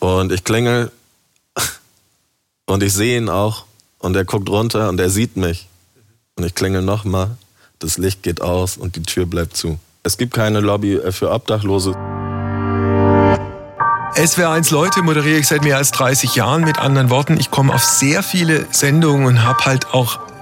Und ich klingel und ich sehe ihn auch und er guckt runter und er sieht mich. Und ich klingel nochmal, das Licht geht aus und die Tür bleibt zu. Es gibt keine Lobby für Obdachlose. SWR1 Leute moderiere ich seit mehr als 30 Jahren. Mit anderen Worten, ich komme auf sehr viele Sendungen und habe halt auch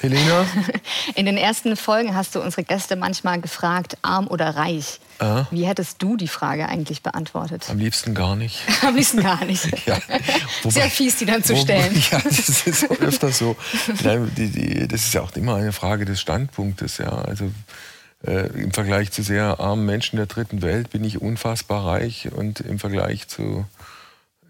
Helena? In den ersten Folgen hast du unsere Gäste manchmal gefragt, arm oder reich. Ah. Wie hättest du die Frage eigentlich beantwortet? Am liebsten gar nicht. Am liebsten gar nicht. Ja. Sehr fies, die dann zu stellen. Ja, das ist öfter so. Das ist ja auch immer eine Frage des Standpunktes. Ja. Also äh, im Vergleich zu sehr armen Menschen der dritten Welt bin ich unfassbar reich und im Vergleich zu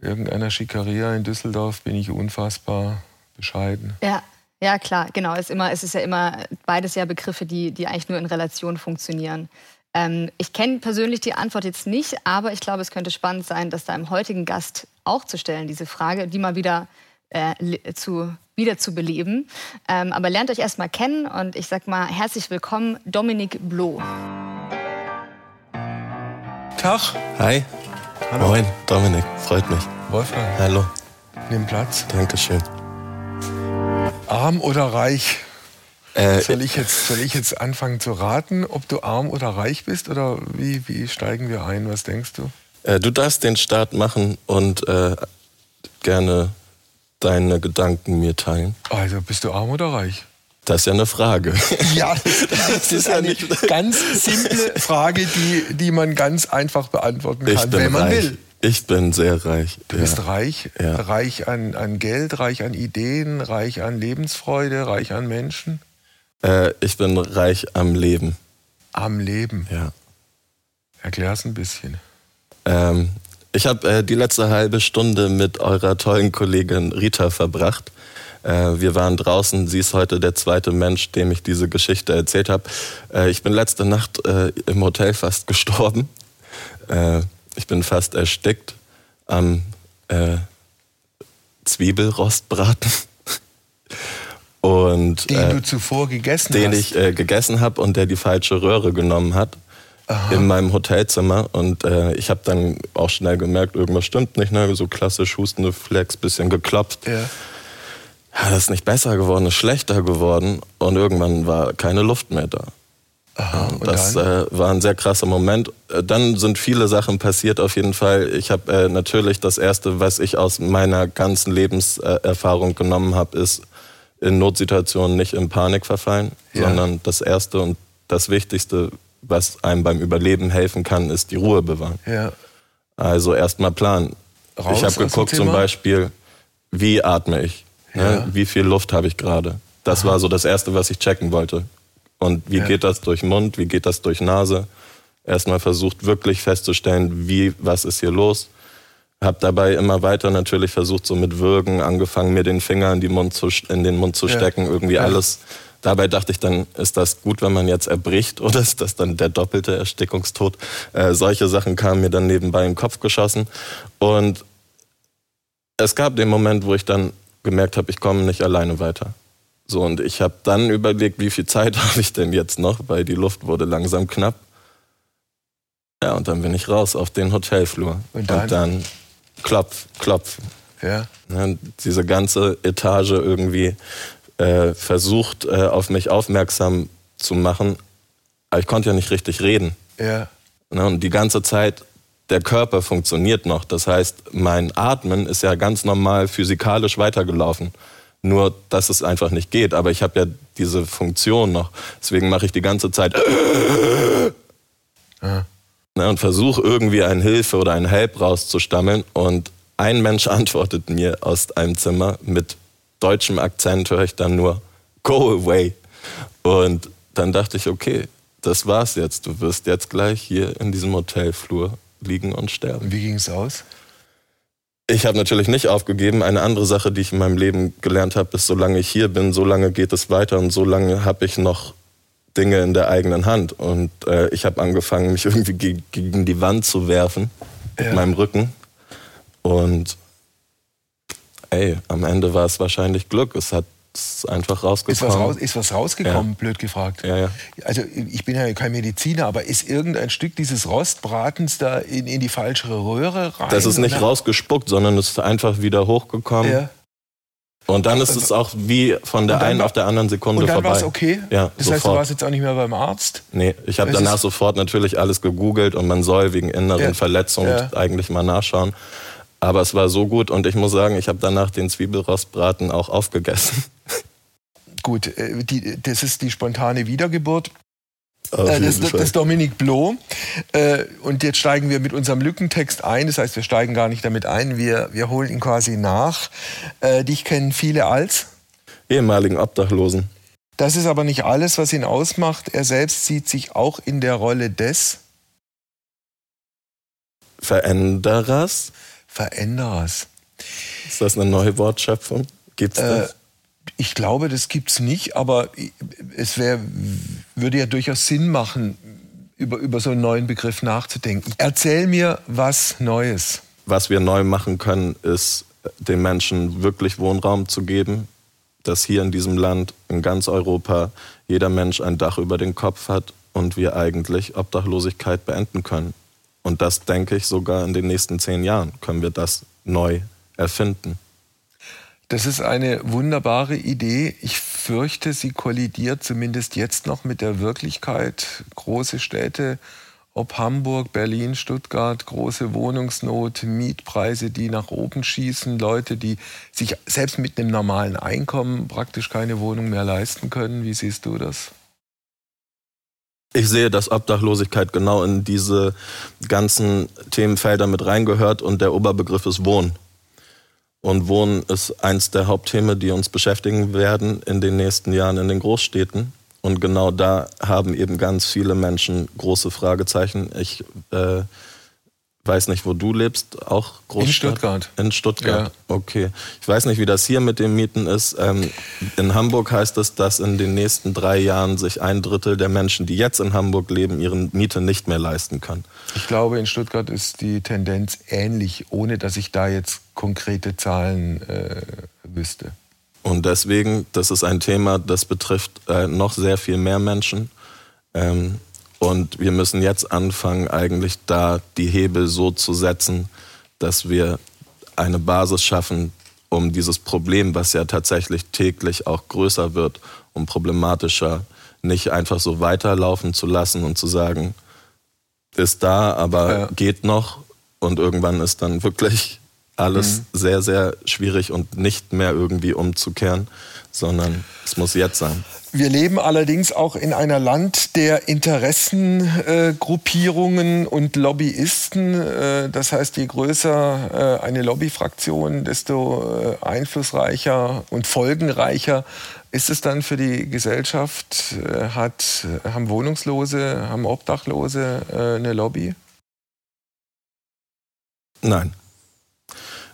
irgendeiner Schikaria in Düsseldorf bin ich unfassbar bescheiden. Ja. Ja, klar, genau. Es ist, immer, es ist ja immer beides ja Begriffe, die, die eigentlich nur in Relation funktionieren. Ähm, ich kenne persönlich die Antwort jetzt nicht, aber ich glaube, es könnte spannend sein, das deinem heutigen Gast auch zu stellen, diese Frage, die mal wieder äh, zu, wieder zu beleben. Ähm, aber lernt euch erstmal kennen und ich sag mal herzlich willkommen, Dominik Bloh. Tag. Hi. Hallo. Moin, Dominik. Freut mich. Wolfgang, Hallo. nimm Platz. Dankeschön. Arm oder reich? Äh, Soll ich, jetzt, soll ich jetzt anfangen zu raten, ob du arm oder reich bist? Oder wie, wie steigen wir ein? Was denkst du? äh, du darfst den Start machen und äh, gerne deine Gedanken mir teilen. Also, bist du arm oder reich? Das ist ja eine Frage. Ja, das ist eine ganz simple Frage, die, die man ganz einfach beantworten kann, wenn man reich. will. Ich bin sehr reich. Du bist reich, Ja. reich an, an Geld, reich an Ideen, reich an Lebensfreude, reich an Menschen, Äh, ich bin reich am Leben. am Leben. Ja. Erklär's ein bisschen. Ähm, ich habe äh, die letzte halbe Stunde mit eurer tollen Kollegin Rita verbracht. Äh, wir waren draußen. Sie ist heute der zweite Mensch, dem ich diese Geschichte erzählt habe. Äh, ich bin letzte Nacht äh, im Hotel fast gestorben. Äh, ich bin fast erstickt am äh, Zwiebelrostbraten. Und Den äh, du zuvor gegessen den hast. ich äh, gegessen habe und der die falsche Röhre genommen hat in meinem Hotelzimmer und äh, ich habe dann auch schnell gemerkt, irgendwas stimmt nicht, ne? so klassisch hustende Flex, bisschen geklopft. ja. Ja, das ist nicht besser geworden, ist schlechter geworden und irgendwann war keine Luft mehr da. Aha, und das äh, war ein sehr krasser Moment. Äh, Dann sind viele Sachen passiert auf jeden Fall. Ich habe äh, natürlich das Erste, was ich aus meiner ganzen Lebenserfahrung genommen habe, ist in Notsituationen nicht in Panik verfallen, Ja. sondern das Erste und das Wichtigste, was einem beim Überleben helfen kann, ist die Ruhe bewahren. ja. Also erstmal planen. Raus ich habe geguckt zum? Beispiel, wie atme ich? Ja. Ne? Wie viel Luft habe ich gerade? Das war so das Erste, was ich checken wollte. Und wie Ja. geht das durch Mund? Wie geht das durch Nase? Erstmal versucht wirklich festzustellen, wie, was ist hier los? Hab dabei immer weiter natürlich versucht, so mit Würgen, angefangen, mir den Finger in, die Mund zu, in den Mund zu Ja. stecken, irgendwie Ja. alles. Dabei dachte ich dann, ist das gut, wenn man jetzt erbricht oder ist das dann der doppelte Erstickungstod? Äh, solche Sachen kamen mir dann nebenbei in den Kopf geschossen. Und es gab den Moment, wo ich dann gemerkt habe, ich komme nicht alleine weiter. So, und ich habe dann überlegt, wie viel Zeit habe ich denn jetzt noch, weil die Luft wurde langsam knapp. Ja, und dann bin ich raus auf den Hotelflur. Und dann? dann klopf, klopf. ja. Ne, diese ganze Etage irgendwie äh, versucht, äh, auf mich aufmerksam zu machen. Aber ich konnte ja nicht richtig reden. Ja. Ne, und die ganze Zeit, der Körper funktioniert noch. Das heißt, mein Atmen ist ja ganz normal physikalisch weitergelaufen. Nur, dass es einfach nicht geht. Aber ich habe ja diese Funktion noch. Deswegen mache ich die ganze Zeit Ja. ne, und versuche irgendwie eine Hilfe oder einen Help rauszustammeln. Und ein Mensch antwortet mir aus einem Zimmer mit deutschem Akzent, höre ich dann nur, go away. Und dann dachte ich, okay, das war's jetzt. Du wirst jetzt gleich hier in diesem Hotelflur liegen und sterben. Wie ging es aus? Ich habe natürlich nicht aufgegeben. Eine andere Sache, die ich in meinem Leben gelernt habe, ist, solange ich hier bin, solange geht es weiter und solange habe ich noch Dinge in der eigenen Hand. Und äh, ich habe angefangen, mich irgendwie ge gegen die Wand zu werfen ja. mit meinem Rücken. Und ey, am Ende war es wahrscheinlich Glück. Es hat einfach rausgekommen. Ist was, raus, ist was rausgekommen, ja. blöd gefragt? Ja, ja. Also ich bin ja kein Mediziner, aber ist irgendein Stück dieses Rostbratens da in, in die falsche Röhre rein? Das ist nicht rausgespuckt, sondern es ist einfach wieder hochgekommen. Und dann ist es auch wie von der einen auf der anderen Sekunde vorbei. Und dann war es okay? Ja, Das sofort. heißt, du warst jetzt auch nicht mehr beim Arzt? Nee, ich habe danach sofort natürlich alles gegoogelt und man soll wegen inneren. Verletzungen eigentlich mal nachschauen. Aber es war so gut und ich muss sagen, ich habe danach den Zwiebelrostbraten auch aufgegessen. Gut, äh, die, das ist die spontane Wiedergeburt. Äh, das, das, ist Dominik Bloh. Äh, und jetzt steigen wir mit unserem Lückentext ein. Das heißt, wir steigen gar nicht damit ein. Wir, wir holen ihn quasi nach. Dich kennen viele als? Ehemaligen Obdachlosen. Das ist aber nicht alles, was ihn ausmacht. Er selbst sieht sich auch in der Rolle des Veränderers. Veränderers. Ist das eine neue Wortschöpfung? Gibt's das? Äh, ich glaube, das gibt es nicht, aber es wär, würde ja durchaus Sinn machen, über, über so einen neuen Begriff nachzudenken. Erzähl mir was Neues. Was wir neu machen können, ist den Menschen wirklich Wohnraum zu geben, dass hier in diesem Land, in ganz Europa, jeder Mensch ein Dach über den Kopf hat und wir eigentlich Obdachlosigkeit beenden können. Und das denke ich sogar in den nächsten zehn Jahren können wir das neu erfinden. Das ist eine wunderbare Idee. Ich fürchte, sie kollidiert zumindest jetzt noch mit der Wirklichkeit. Große Städte, ob Hamburg, Berlin, Stuttgart, große Wohnungsnot, Mietpreise, die nach oben schießen, Leute, die sich selbst mit einem normalen Einkommen praktisch keine Wohnung mehr leisten können. Wie siehst du das? Ich sehe, dass Obdachlosigkeit genau in diese ganzen Themenfelder mit reingehört und der Oberbegriff ist Wohnen. Und Wohnen ist eins der Hauptthemen, die uns beschäftigen werden in den nächsten Jahren in den Großstädten. Und genau da haben eben ganz viele Menschen große Fragezeichen. Ich äh, weiß nicht, wo du lebst, auch Großstadt? In Stuttgart. In Stuttgart, ja. okay. Ich weiß nicht, wie das hier mit den Mieten ist. Ähm, in Hamburg heißt es, dass in den nächsten drei Jahren sich ein Drittel der Menschen, die jetzt in Hamburg leben, ihre Miete nicht mehr leisten kann. Ich glaube, in Stuttgart ist die Tendenz ähnlich, ohne dass ich da jetzt konkrete Zahlen äh, wüsste. Und deswegen, das ist ein Thema, das betrifft äh, noch sehr viel mehr Menschen. Ähm, und wir müssen jetzt anfangen, eigentlich da die Hebel so zu setzen, dass wir eine Basis schaffen, um dieses Problem, was ja tatsächlich täglich auch größer wird und problematischer, nicht einfach so weiterlaufen zu lassen und zu sagen, ist da, aber ja. geht noch. Und irgendwann ist dann wirklich alles mhm. sehr, sehr schwierig und nicht mehr irgendwie umzukehren, sondern es muss jetzt sein. Wir leben allerdings auch in einer Land der Interessengruppierungen äh, und Lobbyisten. Äh, das heißt, je größer äh, eine Lobbyfraktion, desto äh, einflussreicher und folgenreicher ist es dann für die Gesellschaft. Äh, hat, haben Wohnungslose, haben Obdachlose äh, eine Lobby? Nein.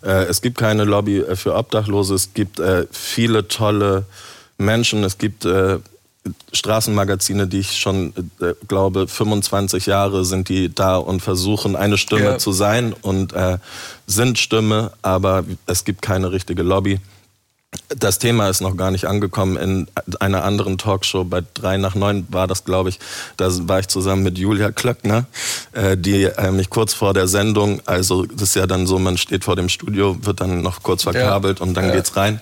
Es gibt keine Lobby für Obdachlose. Es gibt viele tolle Menschen. Es gibt äh, Straßenmagazine, die ich schon äh, glaube, 25 Jahre sind die da und versuchen, eine Stimme ja. zu sein und äh, sind Stimme, aber es gibt keine richtige Lobby. Das Thema ist noch gar nicht angekommen. In einer anderen Talkshow bei drei nach neun war das, glaube ich. Da war ich zusammen mit Julia Klöckner, äh, die äh, mich kurz vor der Sendung, also das ist ja dann so, man steht vor dem Studio, wird dann noch kurz verkabelt ja. und dann ja. geht's rein.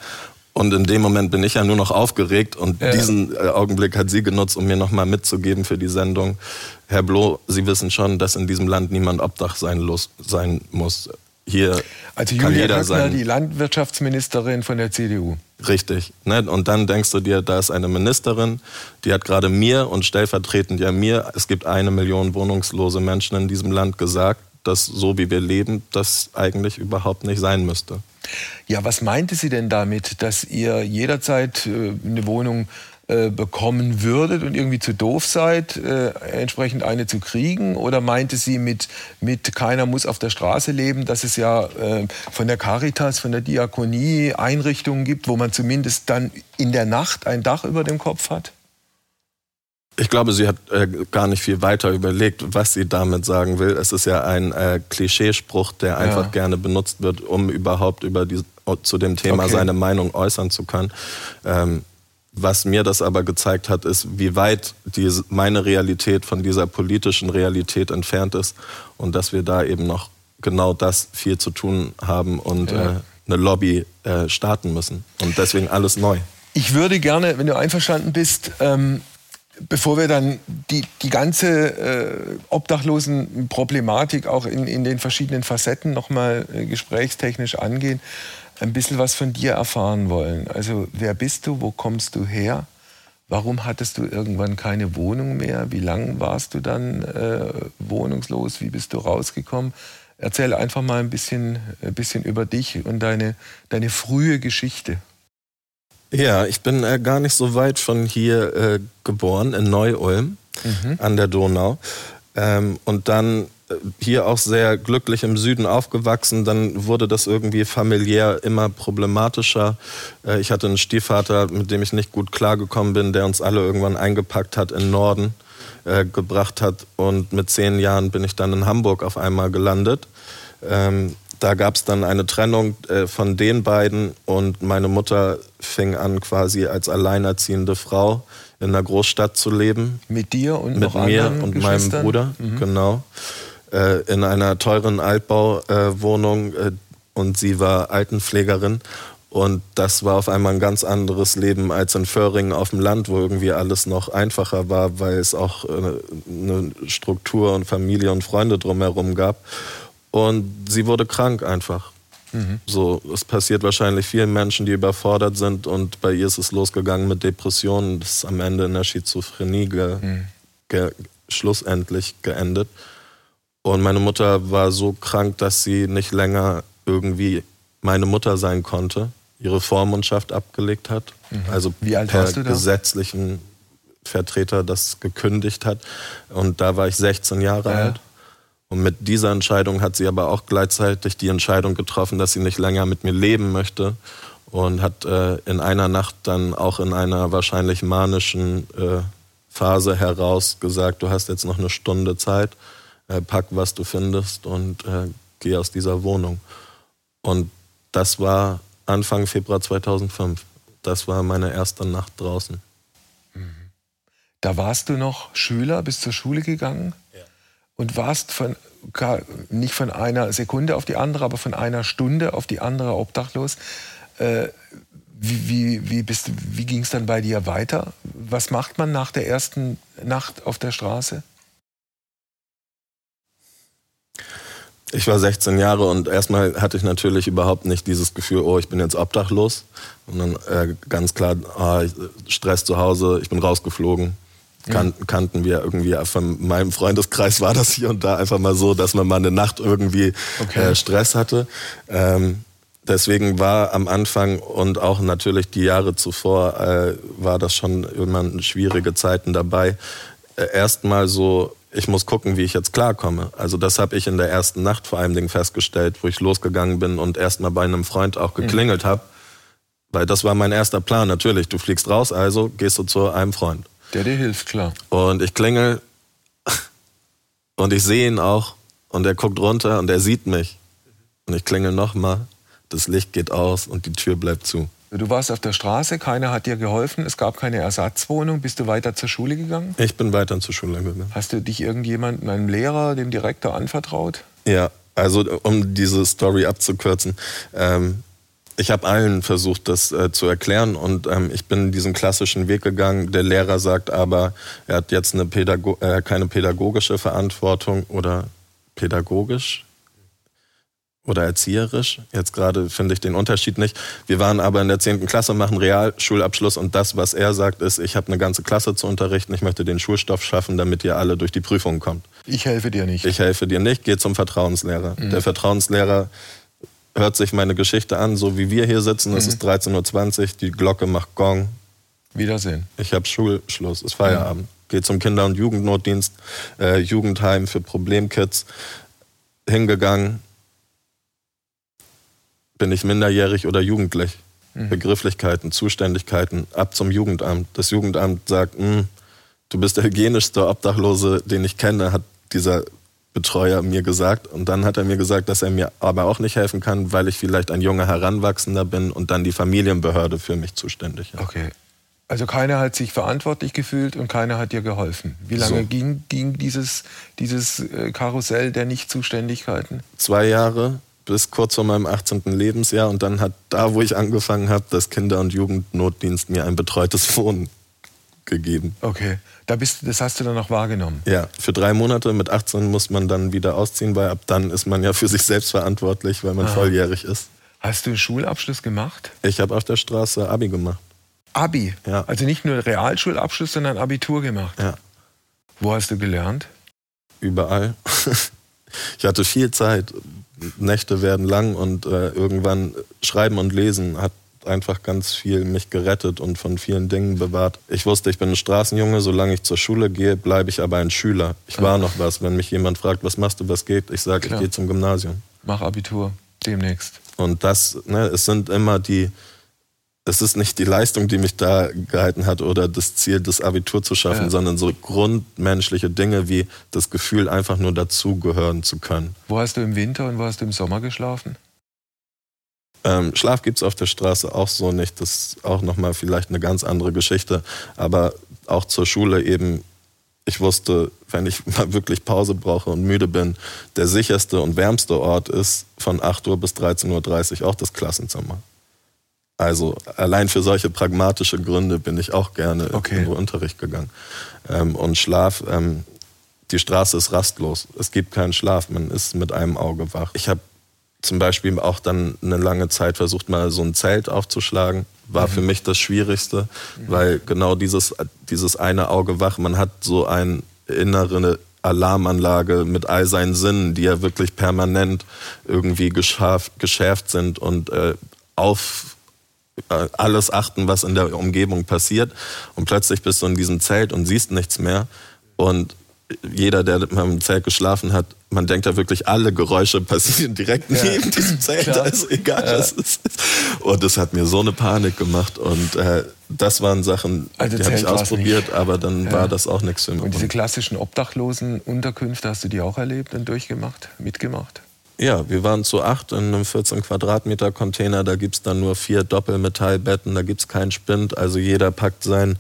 Und in dem Moment bin ich ja nur noch aufgeregt und ja. diesen äh, Augenblick hat sie genutzt, um mir nochmal mitzugeben für die Sendung. Herr Bloh, Sie wissen schon, dass in diesem Land niemand Obdach sein, sein muss. Hier also kann Julia jeder Höckner, sein. die Landwirtschaftsministerin von der CDU. Richtig. Ne? Und dann denkst du dir, da ist eine Ministerin, die hat gerade mir und stellvertretend ja mir, es gibt eine Million wohnungslose Menschen in diesem Land gesagt, dass so wie wir leben, das eigentlich überhaupt nicht sein müsste. Ja, was meinte sie denn damit, dass ihr jederzeit äh, eine Wohnung äh, bekommen würdet und irgendwie zu doof seid, äh, entsprechend eine zu kriegen? Oder meinte sie mit, mit keiner muss auf der Straße leben, dass es ja äh, von der Caritas, von der Diakonie Einrichtungen gibt, wo man zumindest dann in der Nacht ein Dach über dem Kopf hat? Ich glaube, sie hat äh, gar nicht viel weiter überlegt, was sie damit sagen will. Es ist ja ein äh, Klischeespruch, der einfach ja. gerne benutzt wird, um überhaupt über die, zu dem Thema okay. seine Meinung äußern zu können. Ähm, was mir das aber gezeigt hat, ist, wie weit diese, meine Realität von dieser politischen Realität entfernt ist und dass wir da eben noch genau das viel zu tun haben und ja. äh, eine Lobby äh, starten müssen. Und deswegen alles neu. Ich würde gerne, wenn du einverstanden bist, ähm, bevor wir dann die, die ganze äh, Obdachlosenproblematik auch in, in den verschiedenen Facetten nochmal äh, gesprächstechnisch angehen, ein bisschen was von dir erfahren wollen. Also wer bist du, wo kommst du her? Warum hattest du irgendwann keine Wohnung mehr? Wie lange warst du dann äh, wohnungslos? Wie bist du rausgekommen? Erzähl einfach mal ein bisschen, ein bisschen über dich und deine, deine frühe Geschichte. Ja, ich bin äh, gar nicht so weit von hier äh, geboren, in Neu-Ulm mhm. an der Donau. Ähm, und dann äh, hier auch sehr glücklich im Süden aufgewachsen. Dann wurde das irgendwie familiär immer problematischer. Äh, ich hatte einen Stiefvater, mit dem ich nicht gut klargekommen bin, der uns alle irgendwann eingepackt hat in Norden äh, gebracht hat. Und mit zehn Jahren bin ich dann in Hamburg auf einmal gelandet. Ähm, da gab es dann eine Trennung äh, von den beiden und meine Mutter fing an, quasi als alleinerziehende Frau in einer Großstadt zu leben. Mit dir und mit mir und meinem Bruder, mhm. genau. Äh, in einer teuren Altbauwohnung äh, und sie war Altenpflegerin. Und das war auf einmal ein ganz anderes Leben als in Föhringen auf dem Land, wo irgendwie alles noch einfacher war, weil es auch äh, eine Struktur und Familie und Freunde drumherum gab. Und sie wurde krank einfach. Mhm. So, es passiert wahrscheinlich vielen Menschen, die überfordert sind und bei ihr ist es losgegangen mit Depressionen. Das ist am Ende in der Schizophrenie ge, mhm. ge, schlussendlich geendet. Und meine Mutter war so krank, dass sie nicht länger irgendwie meine Mutter sein konnte, ihre Vormundschaft abgelegt hat. Mhm. Also Wie alt per gesetzlichen Vertreter das gekündigt hat. Und da war ich 16 Jahre ja. alt. Und mit dieser Entscheidung hat sie aber auch gleichzeitig die Entscheidung getroffen, dass sie nicht länger mit mir leben möchte und hat äh, in einer Nacht dann auch in einer wahrscheinlich manischen äh, Phase heraus gesagt, du hast jetzt noch eine Stunde Zeit, äh, pack was du findest und äh, geh aus dieser Wohnung. Und das war Anfang Februar 2005. Das war meine erste Nacht draußen. Mhm. Da warst du noch Schüler, bist zur Schule gegangen? und warst von, nicht von einer Sekunde auf die andere, aber von einer Stunde auf die andere obdachlos. Äh, wie, wie, wie, wie ging es dann bei dir weiter? Was macht man nach der ersten Nacht auf der Straße? Ich war 16 Jahre und erstmal hatte ich natürlich überhaupt nicht dieses Gefühl, oh, ich bin jetzt obdachlos. Und dann äh, ganz klar, oh, Stress zu Hause, ich bin rausgeflogen kan kannten wir irgendwie von meinem Freundeskreis war das hier und da einfach mal so, dass man mal eine Nacht irgendwie okay. äh, Stress hatte. Ähm, deswegen war am Anfang und auch natürlich die Jahre zuvor äh, war das schon immer schwierige Zeiten dabei. Äh, Erstmal so, ich muss gucken, wie ich jetzt klarkomme. Also das habe ich in der ersten Nacht vor allem festgestellt, wo ich losgegangen bin und erstmal bei einem Freund auch geklingelt mhm. habe. Weil das war mein erster Plan. Natürlich, du fliegst raus, also gehst du zu einem Freund. Der dir hilft, klar. Und ich klingel und ich sehe ihn auch und er guckt runter und er sieht mich. Und ich klingel nochmal, das Licht geht aus und die Tür bleibt zu. Du warst auf der Straße, keiner hat dir geholfen, es gab keine Ersatzwohnung. Bist du weiter zur Schule gegangen? Ich bin weiter zur Schule gegangen. Hast du dich irgendjemandem, einem Lehrer, dem Direktor anvertraut? Ja, also um diese Story abzukürzen. Ähm, ich habe allen versucht, das äh, zu erklären und ähm, ich bin diesen klassischen Weg gegangen. Der Lehrer sagt aber, er hat jetzt eine Pädago äh, keine pädagogische Verantwortung oder pädagogisch oder erzieherisch. Jetzt gerade finde ich den Unterschied nicht. Wir waren aber in der 10. Klasse, machen Realschulabschluss und das, was er sagt, ist, ich habe eine ganze Klasse zu unterrichten, ich möchte den Schulstoff schaffen, damit ihr alle durch die Prüfungen kommt. Ich helfe dir nicht. Ich helfe dir nicht, geh zum Vertrauenslehrer. Mhm. Der Vertrauenslehrer hört sich meine Geschichte an, so wie wir hier sitzen. Es mhm. ist 13.20 Uhr, die Glocke macht Gong. Wiedersehen. Ich habe Schulschluss, ist Feierabend. Mhm. Gehe zum Kinder- und Jugendnotdienst, äh, Jugendheim für Problemkids. Hingegangen. Bin ich minderjährig oder jugendlich? Mhm. Begrifflichkeiten, Zuständigkeiten, ab zum Jugendamt. Das Jugendamt sagt, hm, du bist der hygienischste Obdachlose, den ich kenne, hat dieser Betreuer mir gesagt. Und dann hat er mir gesagt, dass er mir aber auch nicht helfen kann, weil ich vielleicht ein junger Heranwachsender bin und dann die Familienbehörde für mich zuständig ist. Okay. Also keiner hat sich verantwortlich gefühlt und keiner hat dir geholfen. Wie lange so. ging, ging dieses, dieses äh, Karussell der Nichtzuständigkeiten? Zwei Jahre bis kurz vor meinem 18. Lebensjahr und dann hat da, wo ich angefangen habe, das Kinder- und Jugendnotdienst mir ein betreutes Wohnen gegeben. Okay, da bist, das hast du dann auch wahrgenommen? Ja, für drei Monate. Mit 18 muss man dann wieder ausziehen, weil ab dann ist man ja für sich selbst verantwortlich, weil man Aha. volljährig ist. Hast du einen Schulabschluss gemacht? Ich habe auf der Straße Abi gemacht. Abi. Ja. Also nicht nur Realschulabschluss, sondern Abitur gemacht. Ja. Wo hast du gelernt? Überall. ich hatte viel Zeit. Nächte werden lang und äh, irgendwann Schreiben und Lesen hat einfach ganz viel mich gerettet und von vielen Dingen bewahrt. Ich wusste, ich bin ein Straßenjunge, solange ich zur Schule gehe, bleibe ich aber ein Schüler. Ich war noch was. Wenn mich jemand fragt, was machst du, was geht, ich sage, ich gehe zum Gymnasium. Mach Abitur demnächst. Und das, ne, es sind immer die, es ist nicht die Leistung, die mich da gehalten hat oder das Ziel, das Abitur zu schaffen, ja. sondern so grundmenschliche Dinge wie das Gefühl, einfach nur dazugehören zu können. Wo hast du im Winter und wo hast du im Sommer geschlafen? Ähm, Schlaf gibt es auf der Straße auch so nicht. Das ist auch nochmal vielleicht eine ganz andere Geschichte. Aber auch zur Schule eben, ich wusste, wenn ich mal wirklich Pause brauche und müde bin, der sicherste und wärmste Ort ist von 8 Uhr bis 13.30 Uhr auch das Klassenzimmer. Also allein für solche pragmatische Gründe bin ich auch gerne okay. in den Unterricht gegangen. Ähm, und Schlaf, ähm, die Straße ist rastlos. Es gibt keinen Schlaf, man ist mit einem Auge wach. Ich habe zum Beispiel auch dann eine lange Zeit versucht, mal so ein Zelt aufzuschlagen. War mhm. für mich das Schwierigste, mhm. weil genau dieses, dieses eine Auge wach, man hat so eine innere Alarmanlage mit all seinen Sinnen, die ja wirklich permanent irgendwie geschärft, geschärft sind und äh, auf alles achten, was in der Umgebung passiert. Und plötzlich bist du in diesem Zelt und siehst nichts mehr. Und jeder, der im Zelt geschlafen hat, man denkt ja wirklich, alle Geräusche passieren direkt ja. neben diesem Zelt. Klar. Also egal, ja. was es ist. Und das hat mir so eine Panik gemacht. Und äh, das waren Sachen, also die habe ich ausprobiert, aber dann ja. war das auch nichts für mich. Und diese klassischen Obdachlosen-Unterkünfte, hast du die auch erlebt und durchgemacht, mitgemacht? Ja, wir waren zu acht in einem 14 Quadratmeter Container. Da gibt es dann nur vier Doppelmetallbetten, da gibt es keinen Spind. Also jeder packt seinen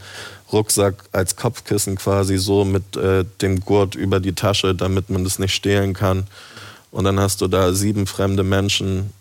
Rucksack als Kopfkissen quasi so mit äh, dem Gurt über die Tasche, damit man das nicht stehlen kann. Und dann hast du da sieben fremde Menschen.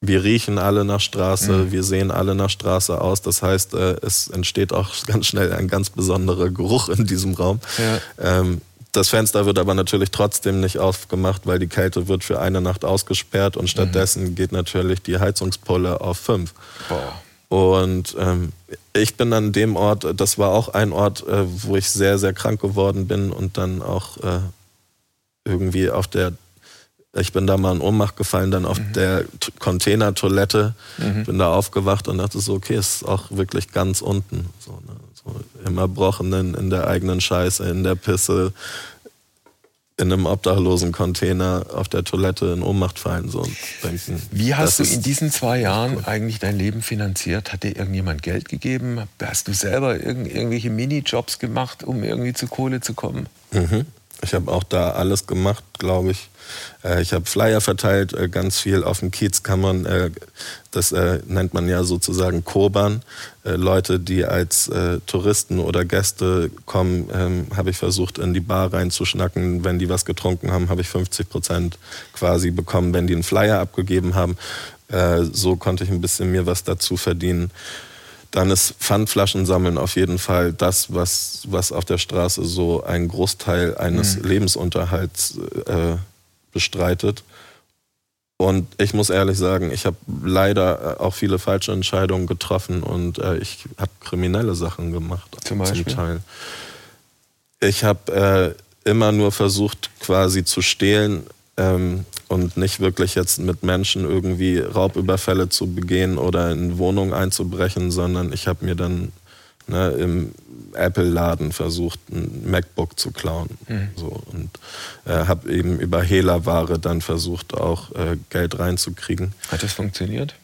Wir riechen alle nach Straße, mhm. wir sehen alle nach Straße aus. Das heißt, äh, es entsteht auch ganz schnell ein ganz besonderer Geruch in diesem Raum. Ja. Ähm, das Fenster wird aber natürlich trotzdem nicht aufgemacht, weil die Kälte wird für eine Nacht ausgesperrt und stattdessen mhm. geht natürlich die Heizungspulle auf fünf. Boah. Und ähm, ich bin an dem Ort, das war auch ein Ort, äh, wo ich sehr, sehr krank geworden bin und dann auch äh, irgendwie auf der, ich bin da mal in Ohnmacht gefallen, dann auf mhm. der Containertoilette, mhm. bin da aufgewacht und dachte so, okay, es ist auch wirklich ganz unten. So, ne? Im Erbrochenen, in der eigenen Scheiße, in der Pisse, in einem obdachlosen Container auf der Toilette in Ohnmacht fallen so und denken. Wie hast du in diesen zwei Jahren eigentlich dein Leben finanziert? Hat dir irgendjemand Geld gegeben? Hast du selber irgend, irgendwelche Minijobs gemacht, um irgendwie zu Kohle zu kommen? Mhm. Ich habe auch da alles gemacht, glaube ich. Äh, ich habe Flyer verteilt, äh, ganz viel auf dem Kiez kann man, äh, das nennt man ja sozusagen Koban. Leute, die als Touristen oder Gäste kommen, ähm, habe ich versucht, in die Bar reinzuschnacken. Wenn die was getrunken haben, habe ich 50 Prozent quasi bekommen, wenn die einen Flyer abgegeben haben. So konnte ich ein bisschen mir was dazu verdienen dann ist Pfandflaschen sammeln auf jeden Fall das, was, was auf der Straße so einen Großteil eines mhm. Lebensunterhalts äh, bestreitet. Und ich muss ehrlich sagen, ich habe leider auch viele falsche Entscheidungen getroffen und äh, ich habe kriminelle Sachen gemacht. Zum, Beispiel? zum Teil. Ich habe äh, immer nur versucht, quasi zu stehlen, ähm, und nicht wirklich jetzt mit Menschen irgendwie Raubüberfälle zu begehen oder in Wohnungen einzubrechen, sondern ich habe mir dann ne, im Apple-Laden versucht, ein MacBook zu klauen. Mhm. So, und äh, habe eben über Hehlerware dann versucht, auch äh, Geld reinzukriegen. Hat das funktioniert?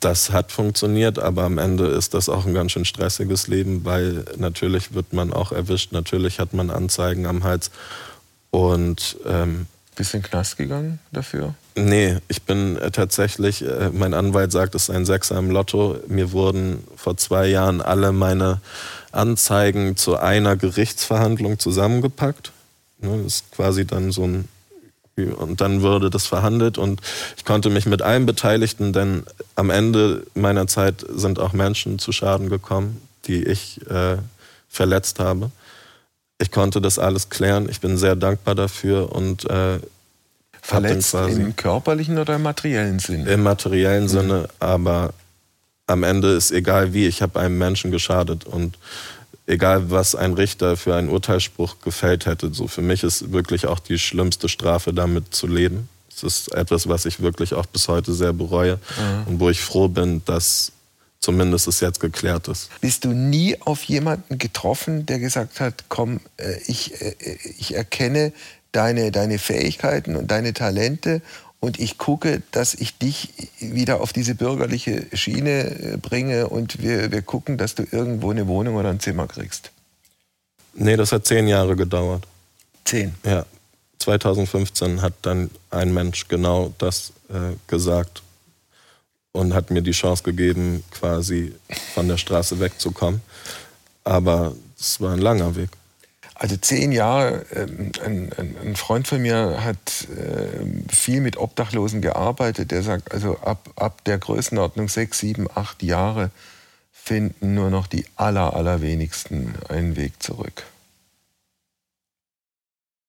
das hat funktioniert, aber am Ende ist das auch ein ganz schön stressiges Leben, weil natürlich wird man auch erwischt, natürlich hat man Anzeigen am Hals. Und ähm, bist du Knast gegangen dafür? Nee, ich bin äh, tatsächlich, äh, mein Anwalt sagt, es ist ein Sechser im Lotto. Mir wurden vor zwei Jahren alle meine Anzeigen zu einer Gerichtsverhandlung zusammengepackt. Ne, das ist quasi dann so ein und dann wurde das verhandelt und ich konnte mich mit allen Beteiligten, denn am Ende meiner Zeit sind auch Menschen zu Schaden gekommen, die ich äh, verletzt habe. Ich konnte das alles klären. Ich bin sehr dankbar dafür und äh, verletzt im körperlichen oder im materiellen Sinne? Im materiellen mhm. Sinne, aber am Ende ist egal wie. Ich habe einem Menschen geschadet und egal was ein Richter für einen Urteilsspruch gefällt hätte. So für mich ist wirklich auch die schlimmste Strafe damit zu leben. Es ist etwas, was ich wirklich auch bis heute sehr bereue mhm. und wo ich froh bin, dass zumindest es jetzt geklärt ist. Bist du nie auf jemanden getroffen, der gesagt hat, komm, äh, ich, äh, ich erkenne deine, deine Fähigkeiten und deine Talente und ich gucke, dass ich dich wieder auf diese bürgerliche Schiene äh, bringe und wir, wir gucken, dass du irgendwo eine Wohnung oder ein Zimmer kriegst. Nee, das hat zehn Jahre gedauert. Zehn? Ja. 2015 hat dann ein Mensch genau das äh, gesagt und hat mir die Chance gegeben, quasi von der Straße wegzukommen. Aber es war ein langer Weg. Also zehn Jahre, ähm, ein, ein, Freund von mir hat äh, viel mit Obdachlosen gearbeitet. Der sagt, also ab, ab der Größenordnung sechs, sieben, acht Jahre finden nur noch die aller, allerwenigsten einen Weg zurück.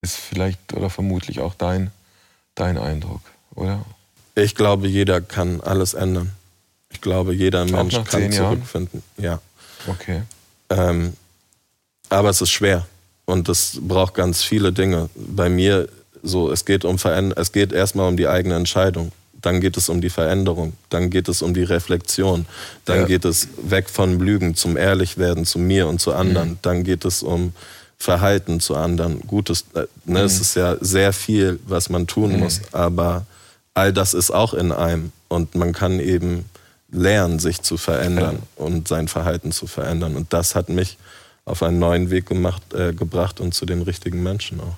Ist vielleicht oder vermutlich auch dein, dein Eindruck, oder? Ich glaube, jeder kann alles ändern. Ich glaube, jeder Mensch kann zurückfinden. Jahren? Ja. Okay. Ähm, aber es ist schwer. Und das braucht ganz viele Dinge. Bei mir so, es geht um Veränder es geht erstmal um die eigene Entscheidung. Dann geht es um die Veränderung. Dann geht es um die Reflexion. Dann ja. geht es weg von Lügen zum Ehrlichwerden zu mir und zu anderen. Mhm. Dann geht es um Verhalten zu anderen. Gutes, äh, ne, mhm. es ist ja sehr viel, was man tun mhm. muss. Aber all das ist auch in einem. Und man kann eben lernen, sich zu verändern ja. und sein Verhalten zu verändern. Und das hat mich auf einen neuen Weg gemacht, äh, gebracht und zu den richtigen Menschen auch.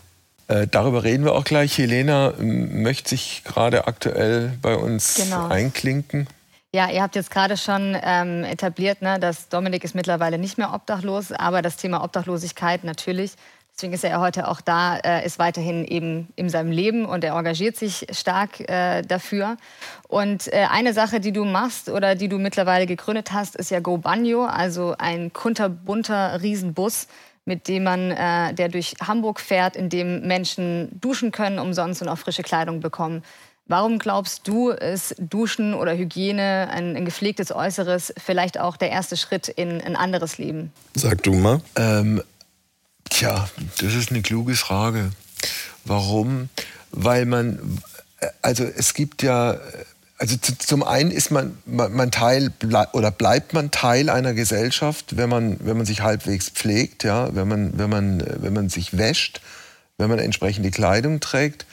Äh, darüber reden wir auch gleich. Helena möchte sich gerade aktuell bei uns genau. einklinken. Ja, ihr habt jetzt gerade schon ähm, etabliert, ne, dass Dominik ist mittlerweile nicht mehr obdachlos, aber das Thema Obdachlosigkeit natürlich Deswegen ist er ja heute auch da, äh, ist weiterhin eben in seinem Leben und er engagiert sich stark äh, dafür. Und äh, eine Sache, die du machst oder die du mittlerweile gegründet hast, ist ja Go Banjo, also ein kunterbunter Riesenbus, mit dem man, der durch Hamburg fährt, in dem Menschen duschen können umsonst und auch frische Kleidung bekommen. Warum glaubst du, ist Duschen oder Hygiene, ein, ein, gepflegtes Äußeres, vielleicht auch der erste Schritt in ein anderes Leben? Sag du mal. Ähm, Tja, das ist eine kluge Frage. Warum? Weil man, also es gibt ja, also zum einen ist man, man Teil oder bleibt man Teil einer Gesellschaft, wenn man, wenn man sich halbwegs pflegt, ja, wenn man, wenn man, wenn man sich wäscht, wenn man entsprechende Kleidung trägt.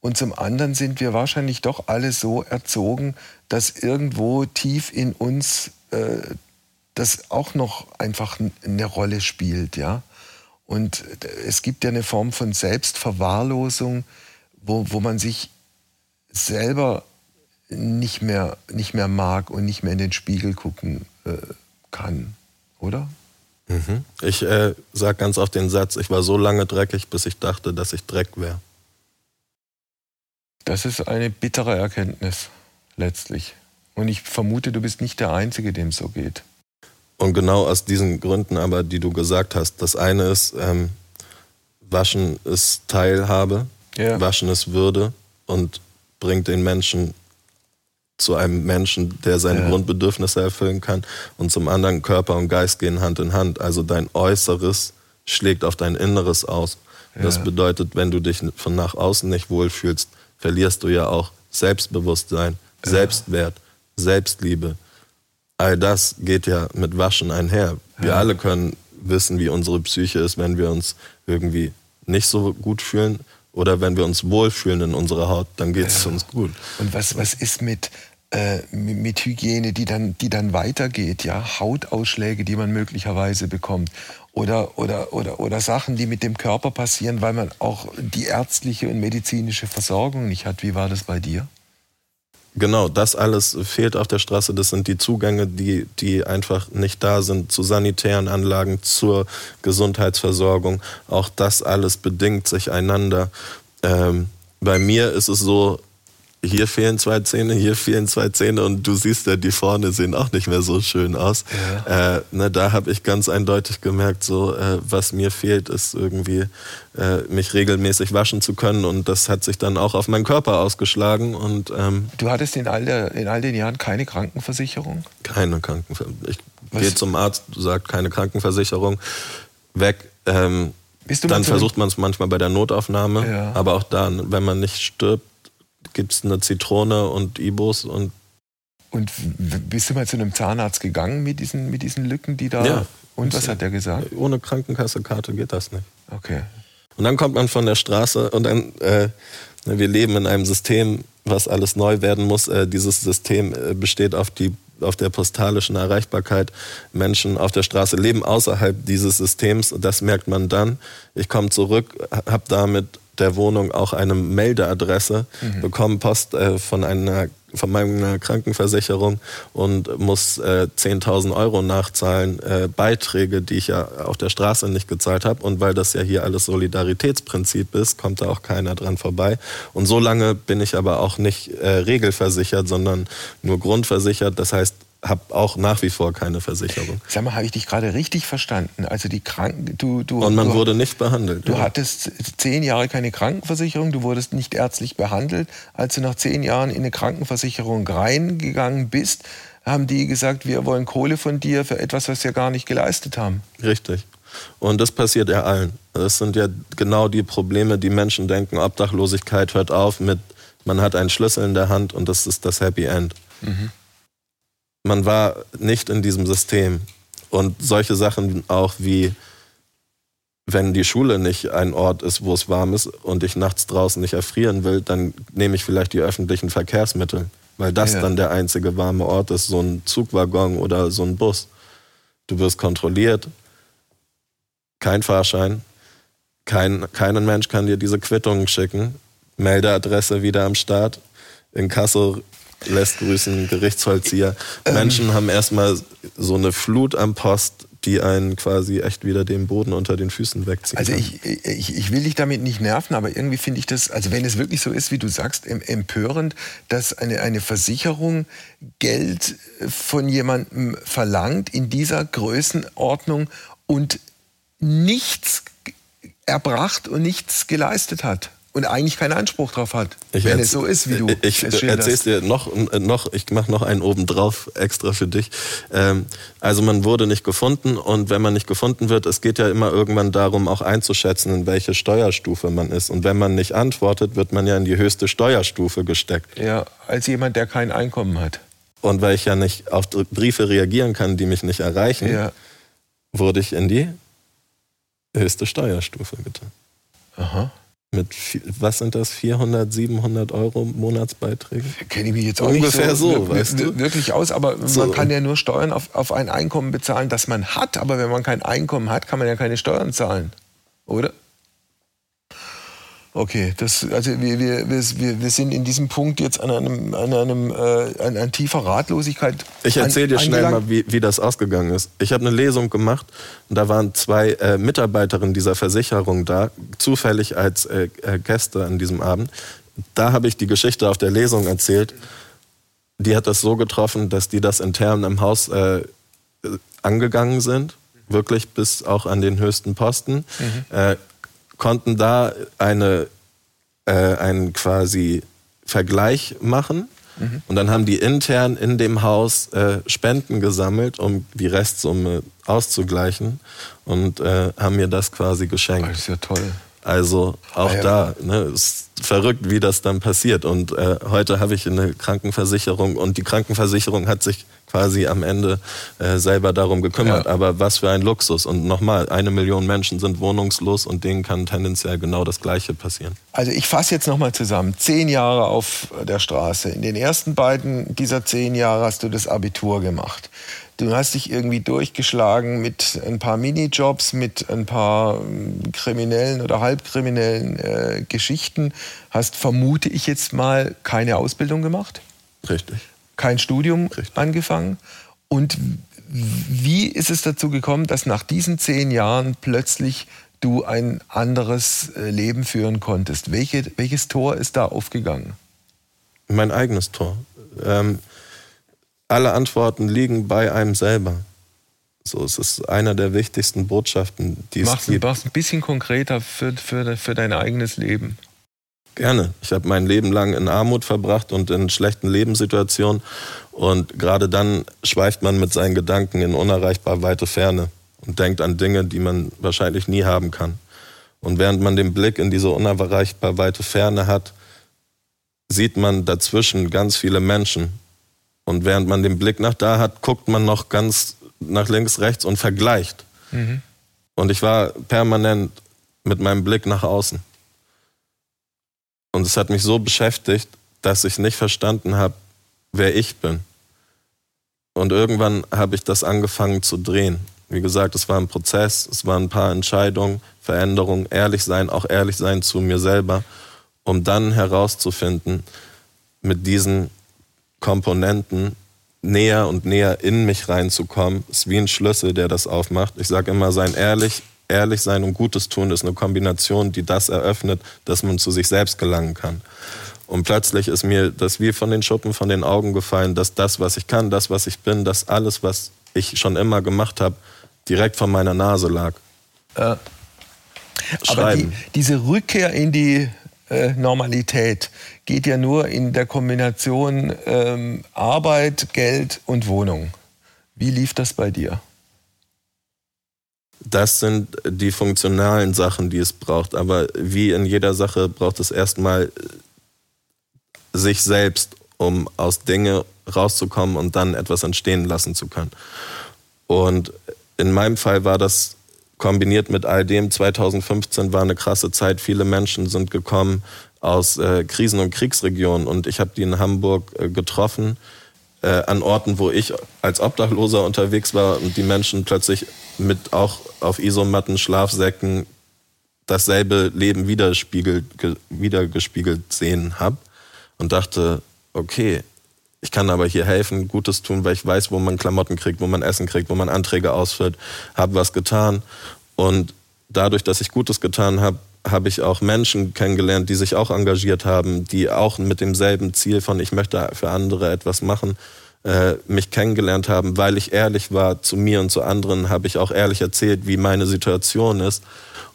Und zum anderen sind wir wahrscheinlich doch alle so erzogen, dass irgendwo tief in uns äh, das auch noch einfach eine Rolle spielt, ja. Und es gibt ja eine Form von Selbstverwahrlosung, wo, wo man sich selber nicht mehr, nicht mehr mag und nicht mehr in den Spiegel gucken äh, kann, oder? Mhm. Ich äh, sage ganz oft den Satz, ich war so lange dreckig, bis ich dachte, dass ich Dreck wäre. Das ist eine bittere Erkenntnis letztlich. Und ich vermute, du bist nicht der Einzige, dem es so geht. Und genau aus diesen Gründen aber, die du gesagt hast. Das eine ist, ähm, Waschen ist Teilhabe, ja. Waschen ist Würde und bringt den Menschen zu einem Menschen, der seine ja. Grundbedürfnisse erfüllen kann. Und zum anderen Körper und Geist gehen Hand in Hand. Also dein Äußeres schlägt auf dein Inneres aus. Ja. Das bedeutet, wenn du dich von nach außen nicht wohlfühlst, verlierst du ja auch Selbstbewusstsein, Selbstwert, Selbstliebe, all das geht ja mit Waschen einher. Wir ja. alle können wissen, wie unsere Psyche ist, wenn wir uns irgendwie nicht so gut fühlen oder wenn wir uns wohlfühlen in unserer Haut, dann geht es ja. uns gut. Und was, was ist mit äh, mit Hygiene, die dann, die dann weitergeht, ja, Hautausschläge, die man möglicherweise bekommt oder, oder, oder, oder Sachen, die mit dem Körper passieren, weil man auch die ärztliche und medizinische Versorgung nicht hat. Wie war das bei dir? Genau, das alles fehlt auf der Straße. Das sind die Zugänge, die, die einfach nicht da sind zu sanitären Anlagen, zur Gesundheitsversorgung. Auch das alles bedingt sich einander. Ähm, bei mir ist es so, hier fehlen zwei Zähne, hier fehlen zwei Zähne und du siehst ja, die vorne sehen auch nicht mehr so schön aus. Ja. Äh, ne, da habe ich ganz eindeutig gemerkt, so äh, was mir fehlt, ist irgendwie äh, mich regelmäßig waschen zu können und das hat sich dann auch auf meinen Körper ausgeschlagen. Und ähm, du hattest in all, der, in all den Jahren keine Krankenversicherung? Keine Krankenversicherung. Ich gehe zum Arzt, sagt keine Krankenversicherung, weg. Ähm, dann versucht man es manchmal bei der Notaufnahme, ja. aber auch dann, wenn man nicht stirbt, gibt es eine Zitrone und Ibos und und bist du mal zu einem Zahnarzt gegangen mit diesen, mit diesen Lücken, die da. Ja. Und was hat der gesagt? Ohne Krankenkassekarte geht das nicht. Okay. Und dann kommt man von der Straße und dann, äh, wir leben in einem System, was alles neu werden muss. Äh, dieses System äh, besteht auf, die, auf der postalischen Erreichbarkeit. Menschen auf der Straße leben außerhalb dieses Systems. Das merkt man dann. Ich komme zurück, habe damit der Wohnung auch eine Meldeadresse, mhm. bekomme Post äh, von einer von meiner Krankenversicherung und muss äh, 10.000 Euro nachzahlen, äh, Beiträge, die ich ja auf der Straße nicht gezahlt habe. Und weil das ja hier alles Solidaritätsprinzip ist, kommt da auch keiner dran vorbei. Und so lange bin ich aber auch nicht äh, regelversichert, sondern nur grundversichert. Das heißt, habe auch nach wie vor keine Versicherung. Sag mal, habe ich dich gerade richtig verstanden? Also die Kranken, du, du und man du, wurde nicht behandelt. Du ja. hattest zehn Jahre keine Krankenversicherung, du wurdest nicht ärztlich behandelt. Als du nach zehn Jahren in eine Krankenversicherung reingegangen bist, haben die gesagt, wir wollen Kohle von dir für etwas, was wir gar nicht geleistet haben. Richtig. Und das passiert ja allen. Das sind ja genau die Probleme, die Menschen denken, Obdachlosigkeit hört auf mit, man hat einen Schlüssel in der Hand und das ist das Happy End. Mhm man war nicht in diesem System. Und solche Sachen auch wie, wenn die Schule nicht ein Ort ist, wo es warm ist und ich nachts draußen nicht erfrieren will, dann nehme ich vielleicht die öffentlichen Verkehrsmittel, weil das ja. dann der einzige warme Ort ist, so ein Zugwaggon oder so ein Bus. Du wirst kontrolliert, kein Fahrschein, kein, kein Mensch kann dir diese Quittungen schicken, Meldeadresse wieder am Start, in Kassel lässt grüßen, Gerichtsvollzieher. Ähm, Menschen haben erstmal so eine Flut am Post, die einen quasi echt wieder den Boden unter den Füßen wegziehen. Also ich, ich, ich will dich damit nicht nerven, aber irgendwie finde ich das, also wenn es wirklich so ist, wie du sagst, empörend, dass eine, eine Versicherung Geld von jemandem verlangt in dieser Größenordnung und nichts erbracht und nichts geleistet hat und eigentlich keinen Anspruch drauf hat, ich wenn es so ist, wie du ich, es Ich erzähl's dir noch, noch ich mache noch einen obendrauf extra für dich. Ähm, also man wurde nicht gefunden und wenn man nicht gefunden wird, es geht ja immer irgendwann darum, auch einzuschätzen, in welche Steuerstufe man ist. Und wenn man nicht antwortet, wird man ja in die höchste Steuerstufe gesteckt. Ja, als jemand, der kein Einkommen hat. Und weil ich ja nicht auf Briefe reagieren kann, die mich nicht erreichen, ja. wurde ich in die höchste Steuerstufe getan. Aha. Mit, was sind das, 400, 700 Euro Monatsbeiträge? Kenne ich mich jetzt auch Ungefähr nicht so, so weißt du? wirklich aus, aber so. man kann ja nur Steuern auf, auf ein Einkommen bezahlen, das man hat. Aber wenn man kein Einkommen hat, kann man ja keine Steuern zahlen, oder? Okay, das, also wir, wir, wir, wir sind in diesem Punkt jetzt an einem, an einem äh, an, an tiefer Ratlosigkeit. Ich erzähle dir schnell mal, wie, wie das ausgegangen ist. Ich habe eine Lesung gemacht und da waren zwei äh, Mitarbeiterinnen dieser Versicherung da, zufällig als äh, äh Gäste an diesem Abend. Da habe ich die Geschichte auf der Lesung erzählt. Die hat das so getroffen, dass die das intern im Haus äh, angegangen sind, wirklich bis auch an den höchsten Posten. Mhm äh, konnten da eine, äh, einen quasi Vergleich machen. Mhm. Und dann haben die intern in dem Haus äh, Spenden gesammelt, um die Restsumme auszugleichen und äh, haben mir das quasi geschenkt. Das ist ja toll. Also auch ah, ja. da, ne, ist verrückt, wie das dann passiert. Und äh, heute habe ich eine Krankenversicherung und die Krankenversicherung hat sich quasi am Ende äh, selber darum gekümmert. Ja. Aber was für ein Luxus. Und nochmal, eine Million Menschen sind wohnungslos und denen kann tendenziell genau das Gleiche passieren. Also ich fasse jetzt nochmal zusammen. Zehn Jahre auf der Straße. In den ersten beiden dieser zehn Jahre hast du das Abitur gemacht. Du hast dich irgendwie durchgeschlagen mit ein paar Minijobs, mit ein paar ähm, kriminellen oder halbkriminellen äh, Geschichten. Hast, vermute ich jetzt mal, keine Ausbildung gemacht. Richtig. Kein Studium Richtig. angefangen. Und wie ist es dazu gekommen, dass nach diesen zehn Jahren plötzlich du ein anderes äh, Leben führen konntest? Welche, welches Tor ist da aufgegangen? Mein eigenes Tor. Ähm, alle Antworten liegen bei einem selber. So, es ist einer der wichtigsten Botschaften, die mach's, es gibt. Mach's ein bisschen konkreter für, für, für dein eigenes Leben. Gerne. Ich habe mein Leben lang in Armut verbracht und in schlechten Lebenssituationen. Und gerade dann schweift man mit seinen Gedanken in unerreichbar weite Ferne und denkt an Dinge, die man wahrscheinlich nie haben kann. Und während man den Blick in diese unerreichbar weite Ferne hat, sieht man dazwischen ganz viele Menschen, und während man den Blick nach da hat, guckt man noch ganz nach links, rechts und vergleicht. Mhm. Und ich war permanent mit meinem Blick nach außen. Und es hat mich so beschäftigt, dass ich nicht verstanden habe, wer ich bin. Und irgendwann habe ich das angefangen zu drehen. Wie gesagt, es war ein Prozess, es waren ein paar Entscheidungen, Veränderungen, ehrlich sein, auch ehrlich sein zu mir selber, um dann herauszufinden, mit diesen Komponenten näher und näher in mich reinzukommen, ist wie ein Schlüssel, der das aufmacht. Ich sage immer, sein ehrlich, ehrlich sein und Gutes tun ist eine Kombination, die das eröffnet, dass man zu sich selbst gelangen kann. Und plötzlich ist mir das wie von den Schuppen von den Augen gefallen, dass das, was ich kann, das, was ich bin, dass alles, was ich schon immer gemacht habe, direkt vor meiner Nase lag. Äh, aber die, diese Rückkehr in die äh, Normalität geht ja nur in der Kombination ähm, Arbeit, Geld und Wohnung. Wie lief das bei dir? Das sind die funktionalen Sachen, die es braucht. Aber wie in jeder Sache braucht es erstmal sich selbst, um aus Dinge rauszukommen und dann etwas entstehen lassen zu können. Und in meinem Fall war das kombiniert mit all dem, 2015 war eine krasse Zeit. Viele Menschen sind gekommen aus äh, Krisen- und Kriegsregionen und ich habe die in Hamburg äh, getroffen, äh, an Orten, wo ich als Obdachloser unterwegs war und die Menschen plötzlich mit auch auf Isomatten, Schlafsäcken dasselbe Leben widerspiegelt, wiedergespiegelt sehen habe und dachte, okay, ich kann aber hier helfen, Gutes tun, weil ich weiß, wo man Klamotten kriegt, wo man Essen kriegt, wo man Anträge ausfüllt, habe was getan. Und dadurch, dass ich Gutes getan habe, habe ich auch Menschen kennengelernt, die sich auch engagiert haben, die auch mit demselben Ziel von ich möchte für andere etwas machen, äh, mich kennengelernt haben, weil ich ehrlich war zu mir und zu anderen, habe ich auch ehrlich erzählt, wie meine Situation ist.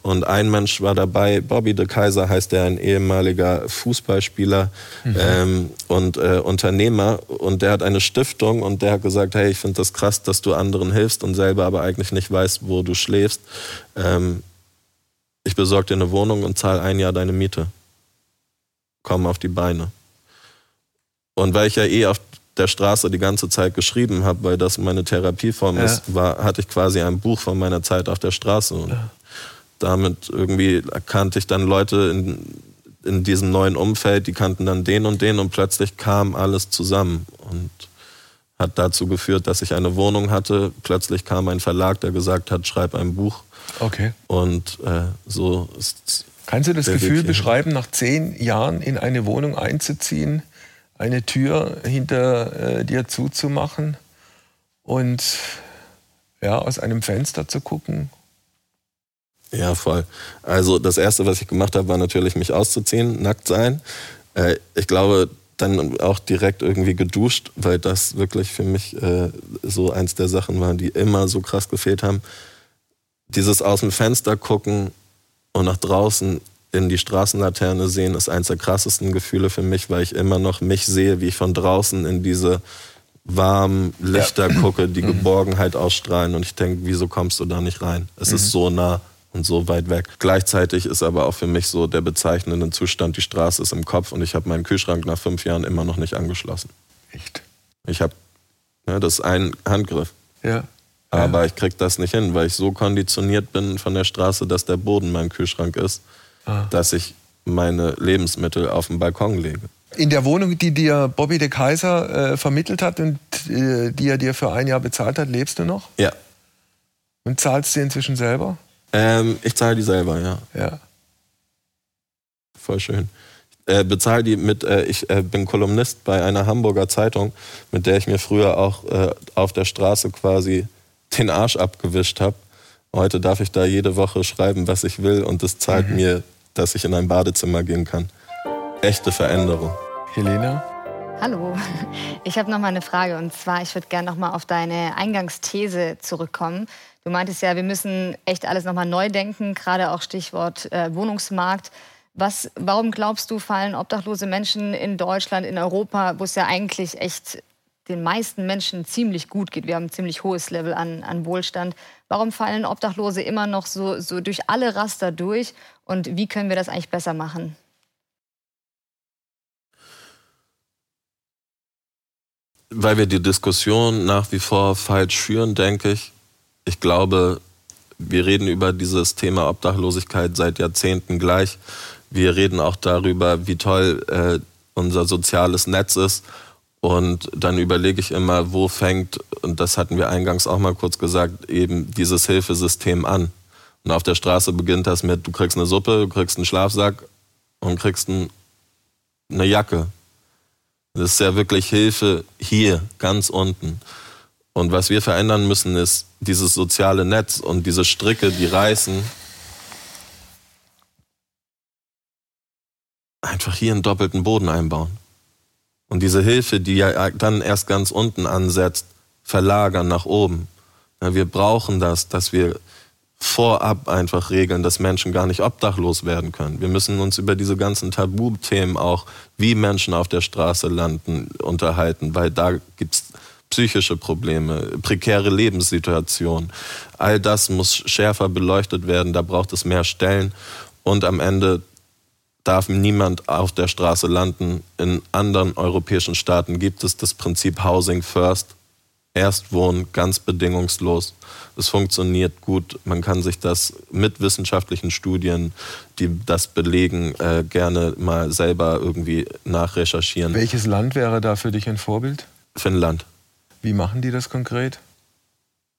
Und ein Mensch war dabei, Bobby de Kaiser heißt er, ein ehemaliger Fußballspieler mhm. ähm, und äh, Unternehmer. Und der hat eine Stiftung und der hat gesagt, hey, ich finde das krass, dass du anderen hilfst und selber aber eigentlich nicht weißt, wo du schläfst. Ähm, ich besorge dir eine Wohnung und zahle ein Jahr deine Miete. Komm auf die Beine. Und weil ich ja eh auf der Straße die ganze Zeit geschrieben habe, weil das meine Therapieform ja. ist, war, hatte ich quasi ein Buch von meiner Zeit auf der Straße. Und ja damit irgendwie kannte ich dann Leute in, in diesem neuen Umfeld, die kannten dann den und den und plötzlich kam alles zusammen und hat dazu geführt, dass ich eine Wohnung hatte. Plötzlich kam ein Verlag, der gesagt hat, schreib ein Buch. Okay. Und äh, so ist. Kannst du das Gefühl beschreiben, nach zehn Jahren in eine Wohnung einzuziehen, eine Tür hinter äh, dir zuzumachen und ja, aus einem Fenster zu gucken ja, voll. Also das Erste, was ich gemacht habe, war natürlich mich auszuziehen, nackt sein. Äh, ich glaube, dann auch direkt irgendwie geduscht, weil das wirklich für mich äh, so eins der Sachen war, die immer so krass gefehlt haben. Dieses aus dem Fenster gucken und nach draußen in die Straßenlaterne sehen, ist eins der krassesten Gefühle für mich, weil ich immer noch mich sehe, wie ich von draußen in diese warmen Lichter ja. gucke, die mhm. Geborgenheit ausstrahlen und ich denke, wieso kommst du da nicht rein? Es mhm. ist so nah und so weit weg. Gleichzeitig ist aber auch für mich so der bezeichnende Zustand, die Straße ist im Kopf und ich habe meinen Kühlschrank nach fünf Jahren immer noch nicht angeschlossen. Echt? Ich habe Ja, das ist ein Handgriff. Ja. Aber ich krieg das nicht hin, weil ich so konditioniert bin von der Straße, dass der Boden mein Kühlschrank ist, Ah. dass ich meine Lebensmittel auf den Balkon lege. In der Wohnung, die dir Bobby de Kaiser äh, vermittelt hat und äh, die er dir für ein Jahr bezahlt hat, lebst du noch? Ja. Und zahlst du inzwischen selber? Ähm, ich zahle die selber, ja. Ja. Voll schön. Ich äh, bezahle die mit, äh, ich äh, bin Kolumnist bei einer Hamburger Zeitung, mit der ich mir früher auch äh, auf der Straße quasi den Arsch abgewischt habe. Heute darf ich da jede Woche schreiben, was ich will und das zahlt mir, dass ich in ein Badezimmer gehen kann. Echte Veränderung. Helena? Hallo. Ich habe noch mal eine Frage und zwar, ich würde gerne noch mal auf deine Eingangsthese zurückkommen. Du meintest ja, wir müssen echt alles noch mal neu denken, gerade auch Stichwort äh, Wohnungsmarkt. Was, warum glaubst du, fallen obdachlose Menschen in Deutschland, in Europa, wo es ja eigentlich echt den meisten Menschen ziemlich gut geht, wir haben ein ziemlich hohes Level an, an Wohlstand, warum fallen Obdachlose immer noch so, so durch alle Raster durch und wie können wir das eigentlich besser machen? Weil wir die Diskussion nach wie vor falsch führen, denke ich. Ich glaube, wir reden über dieses Thema Obdachlosigkeit seit Jahrzehnten gleich. Wir reden auch darüber, wie toll äh, unser soziales Netz ist. Und dann überlege ich immer, wo fängt, und das hatten wir eingangs auch mal kurz gesagt, eben dieses Hilfesystem an. Und auf der Straße beginnt das mit, du kriegst eine Suppe, du kriegst einen Schlafsack und kriegst ein, eine Jacke. Das ist ja wirklich Hilfe hier, ganz unten. Und was wir verändern müssen, ist dieses soziale Netz und diese Stricke, die reißen. Einfach hier einen doppelten Boden einbauen. Und diese Hilfe, die ja dann erst ganz unten ansetzt, verlagern nach oben. Ja, wir brauchen das, dass wir vorab einfach regeln, dass Menschen gar nicht obdachlos werden können. Wir müssen uns über diese ganzen Tabuthemen auch, wie Menschen auf der Straße landen, unterhalten, weil da gibt's psychische Probleme, prekäre Lebenssituationen. All das muss schärfer beleuchtet werden, da braucht es mehr Stellen und am Ende darf niemand auf der Straße landen. In anderen europäischen Staaten gibt es das Prinzip Housing First. Erst wohnen, ganz bedingungslos. Es funktioniert gut. Man kann sich das mit wissenschaftlichen Studien, die das belegen, äh, gerne mal selber irgendwie nachrecherchieren. Welches Land wäre da für dich ein Vorbild? Finnland. Wie machen die das konkret?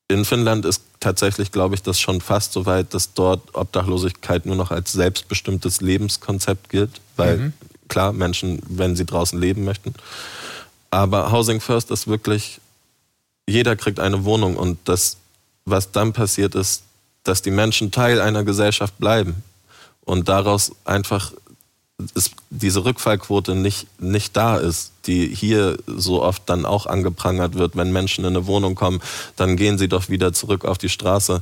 In Finnland ist tatsächlich, glaube ich, das schon fast so weit, dass dort Obdachlosigkeit nur noch als selbstbestimmtes Lebenskonzept gilt, weil Mhm. klar, Menschen, wenn sie draußen leben möchten. Aber Housing First ist wirklich, jeder kriegt eine Wohnung und das, was dann passiert ist, dass die Menschen Teil einer Gesellschaft bleiben und daraus einfach diese Rückfallquote nicht, nicht da ist, die hier so oft dann auch angeprangert wird, wenn Menschen in eine Wohnung kommen, dann gehen sie doch wieder zurück auf die Straße.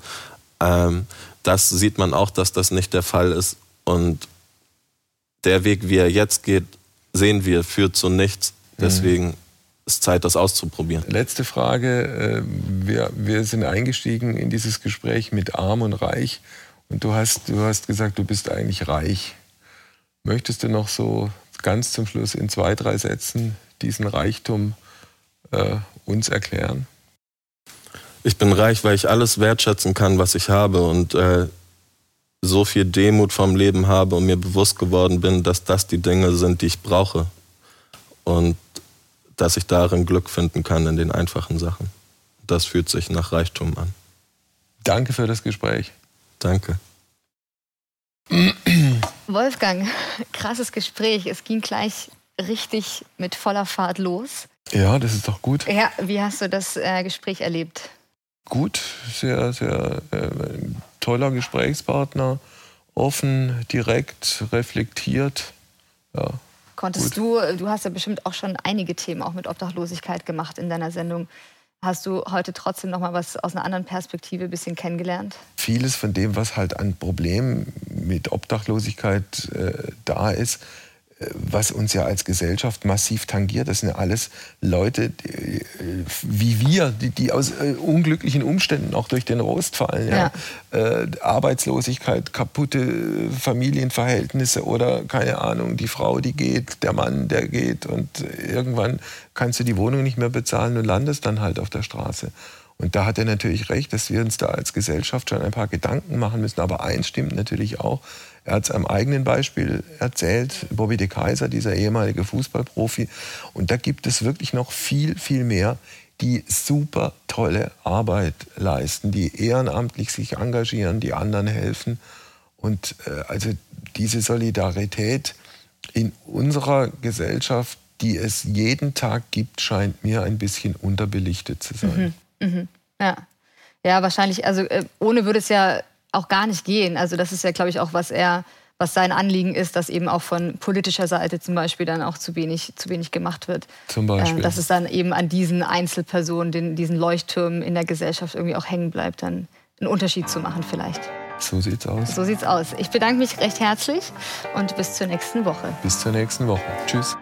Ähm, das sieht man auch, dass das nicht der Fall ist. Und der Weg, wie er jetzt geht, sehen wir, führt zu nichts. Deswegen ist Zeit, das auszuprobieren. Letzte Frage. äh, Wir, wir sind eingestiegen in dieses Gespräch mit Arm und Reich. Und du hast, du hast gesagt, du bist eigentlich reich. Möchtest du noch so ganz zum Schluss in zwei, drei Sätzen diesen Reichtum äh, uns erklären? Ich bin reich, weil ich alles wertschätzen kann, was ich habe und äh, so viel Demut vom Leben habe und mir bewusst geworden bin, dass das die Dinge sind, die ich brauche. Und dass ich darin Glück finden kann in den einfachen Sachen. Das fühlt sich nach Reichtum an. Danke für das Gespräch. Danke. Wolfgang, krasses Gespräch. Es ging gleich richtig mit voller Fahrt los. Ja, das ist doch gut. Ja, wie hast du das äh, Gespräch erlebt? Gut, sehr, sehr äh, toller Gesprächspartner. Offen, direkt, reflektiert. Ja, Konntest du, du hast ja bestimmt auch schon einige Themen auch mit Obdachlosigkeit gemacht in deiner Sendung. Hast du heute trotzdem noch mal was aus einer anderen Perspektive ein bisschen kennengelernt? vieles von dem, was halt an Problemen mit Obdachlosigkeit äh, da ist, was uns ja als Gesellschaft massiv tangiert. Das sind ja alles Leute die, äh, wie wir, die, die, aus äh, unglücklichen Umständen auch durch den Rost fallen. Ja. ja. Äh, Arbeitslosigkeit, kaputte Familienverhältnisse oder keine Ahnung, die Frau, die geht, der Mann, der geht und irgendwann kannst du die Wohnung nicht mehr bezahlen und landest dann halt auf der Straße. Und da hat er natürlich recht, dass wir uns da als Gesellschaft schon ein paar Gedanken machen müssen. Aber eins stimmt natürlich auch, er hat es am eigenen Beispiel erzählt, Bobby de Kaiser, dieser ehemalige Fußballprofi. Und da gibt es wirklich noch viel, viel mehr, die super tolle Arbeit leisten, die ehrenamtlich sich engagieren, die anderen helfen. Und äh, also diese Solidarität in unserer Gesellschaft, die es jeden Tag gibt, scheint mir ein bisschen unterbelichtet zu sein. Mhm, mh. Ja. ja, wahrscheinlich, also äh, ohne würde es ja auch gar nicht gehen. Also das ist ja, glaube ich, auch, was er, was sein Anliegen ist, dass eben auch von politischer Seite zum Beispiel dann auch zu wenig, zu wenig gemacht wird. Zum Beispiel. Äh, dass es dann eben an diesen Einzelpersonen, den, diesen Leuchttürmen in der Gesellschaft irgendwie auch hängen bleibt, dann einen Unterschied zu machen vielleicht. So sieht's aus. So sieht's aus. Ich bedanke mich recht herzlich und bis zur nächsten Woche. Bis zur nächsten Woche. Tschüss.